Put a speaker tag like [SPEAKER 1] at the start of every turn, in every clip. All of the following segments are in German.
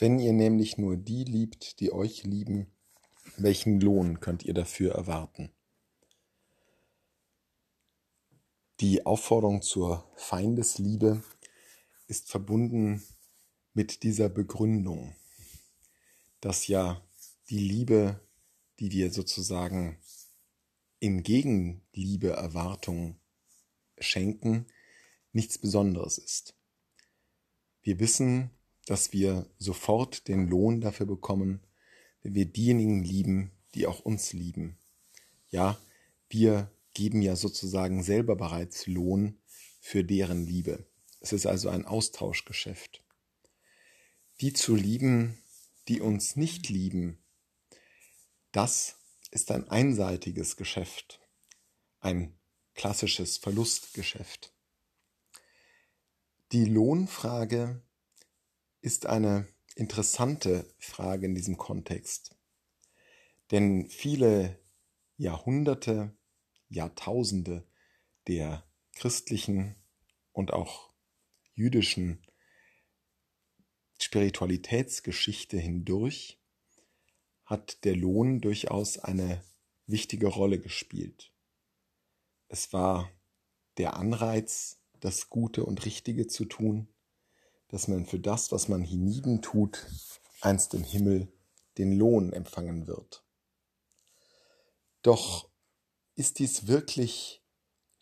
[SPEAKER 1] Wenn ihr nämlich nur die liebt, die euch lieben, welchen Lohn könnt ihr dafür erwarten? Die Aufforderung zur Feindesliebe ist verbunden mit dieser Begründung, dass ja die Liebe, die wir sozusagen in Gegenliebe Erwartung schenken, nichts Besonderes ist. Wir wissen, dass wir sofort den Lohn dafür bekommen, wenn wir diejenigen lieben, die auch uns lieben. Ja, wir geben ja sozusagen selber bereits Lohn für deren Liebe. Es ist also ein Austauschgeschäft. Die zu lieben, die uns nicht lieben, das ist ein einseitiges Geschäft, ein klassisches Verlustgeschäft. Die Lohnfrage ist eine interessante Frage in diesem Kontext. Denn viele Jahrhunderte, Jahrtausende der christlichen und auch jüdischen Spiritualitätsgeschichte hindurch hat der Lohn durchaus eine wichtige Rolle gespielt. Es war der Anreiz, das Gute und Richtige zu tun, dass man für das, was man hienieden tut, einst im Himmel den Lohn empfangen wird. Doch ist dies wirklich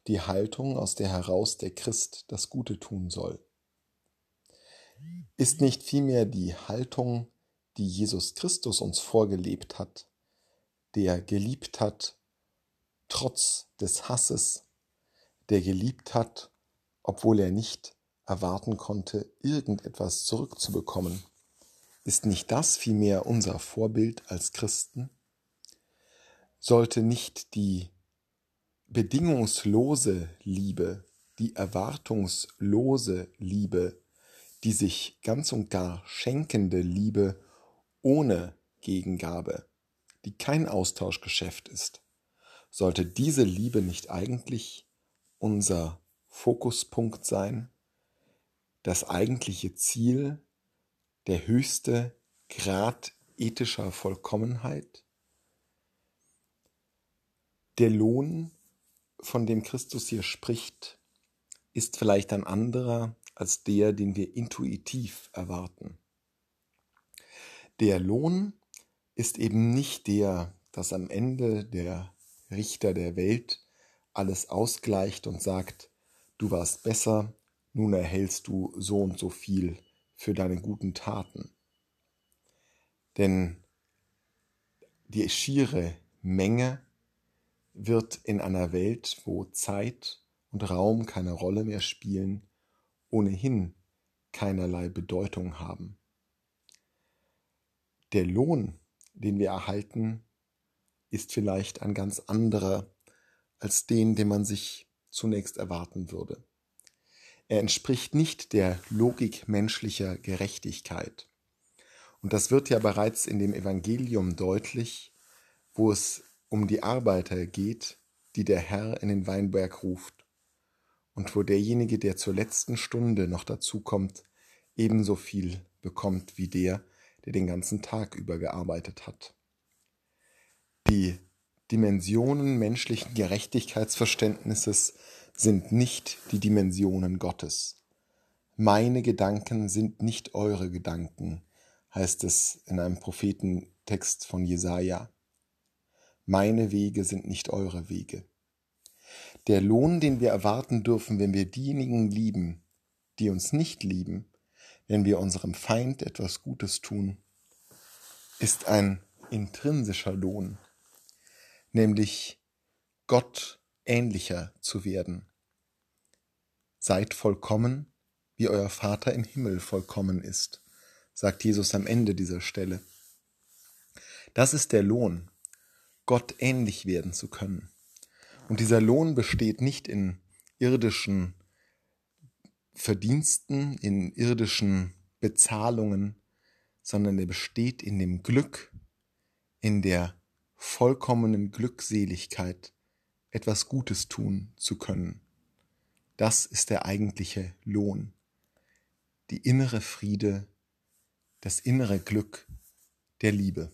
[SPEAKER 1] die Haltung, aus der heraus der Christ das Gute tun soll? Ist nicht vielmehr die Haltung, die Jesus Christus uns vorgelebt hat, der geliebt hat, trotz des Hasses, der geliebt hat, obwohl er nicht erwarten konnte, irgendetwas zurückzubekommen. Ist nicht das vielmehr unser Vorbild als Christen? Sollte nicht die bedingungslose Liebe, die erwartungslose Liebe, die sich ganz und gar schenkende Liebe ohne Gegengabe, die kein Austauschgeschäft ist, sollte diese Liebe nicht eigentlich unser Fokuspunkt sein? Das eigentliche Ziel, der höchste Grad ethischer Vollkommenheit? Der Lohn, von dem Christus hier spricht, ist vielleicht ein anderer als der, den wir intuitiv erwarten. Der Lohn ist eben nicht der, dass am Ende der Richter der Welt alles ausgleicht und sagt, du warst besser, nun erhältst du so und so viel für deine guten Taten. Denn die schiere Menge wird in einer Welt, wo Zeit und Raum keine Rolle mehr spielen, ohnehin keinerlei Bedeutung haben. Der Lohn, den wir erhalten, ist vielleicht ein ganz anderer als den, den man sich zunächst erwarten würde. Er entspricht nicht der Logik menschlicher Gerechtigkeit. Und das wird ja bereits in dem Evangelium deutlich, wo es um die Arbeiter geht, die der Herr in den Weinberg ruft, und wo derjenige, der zur letzten Stunde noch dazukommt, ebenso viel bekommt wie der, der den ganzen Tag über gearbeitet hat. Die Dimensionen menschlichen Gerechtigkeitsverständnisses sind nicht die Dimensionen Gottes. Meine Gedanken sind nicht eure Gedanken, heißt es in einem Prophetentext von Jesaja. Meine Wege sind nicht eure Wege. Der Lohn, den wir erwarten dürfen, wenn wir diejenigen lieben, die uns nicht lieben, wenn wir unserem Feind etwas Gutes tun, ist ein intrinsischer Lohn, nämlich Gott ähnlicher zu werden. Seid vollkommen, wie euer Vater im Himmel vollkommen ist, sagt Jesus am Ende dieser Stelle. Das ist der Lohn, Gott ähnlich werden zu können. Und dieser Lohn besteht nicht in irdischen Verdiensten, in irdischen Bezahlungen, sondern er besteht in dem Glück, in der vollkommenen Glückseligkeit, etwas Gutes tun zu können. Das ist der eigentliche Lohn. Die innere Friede, das innere Glück der Liebe.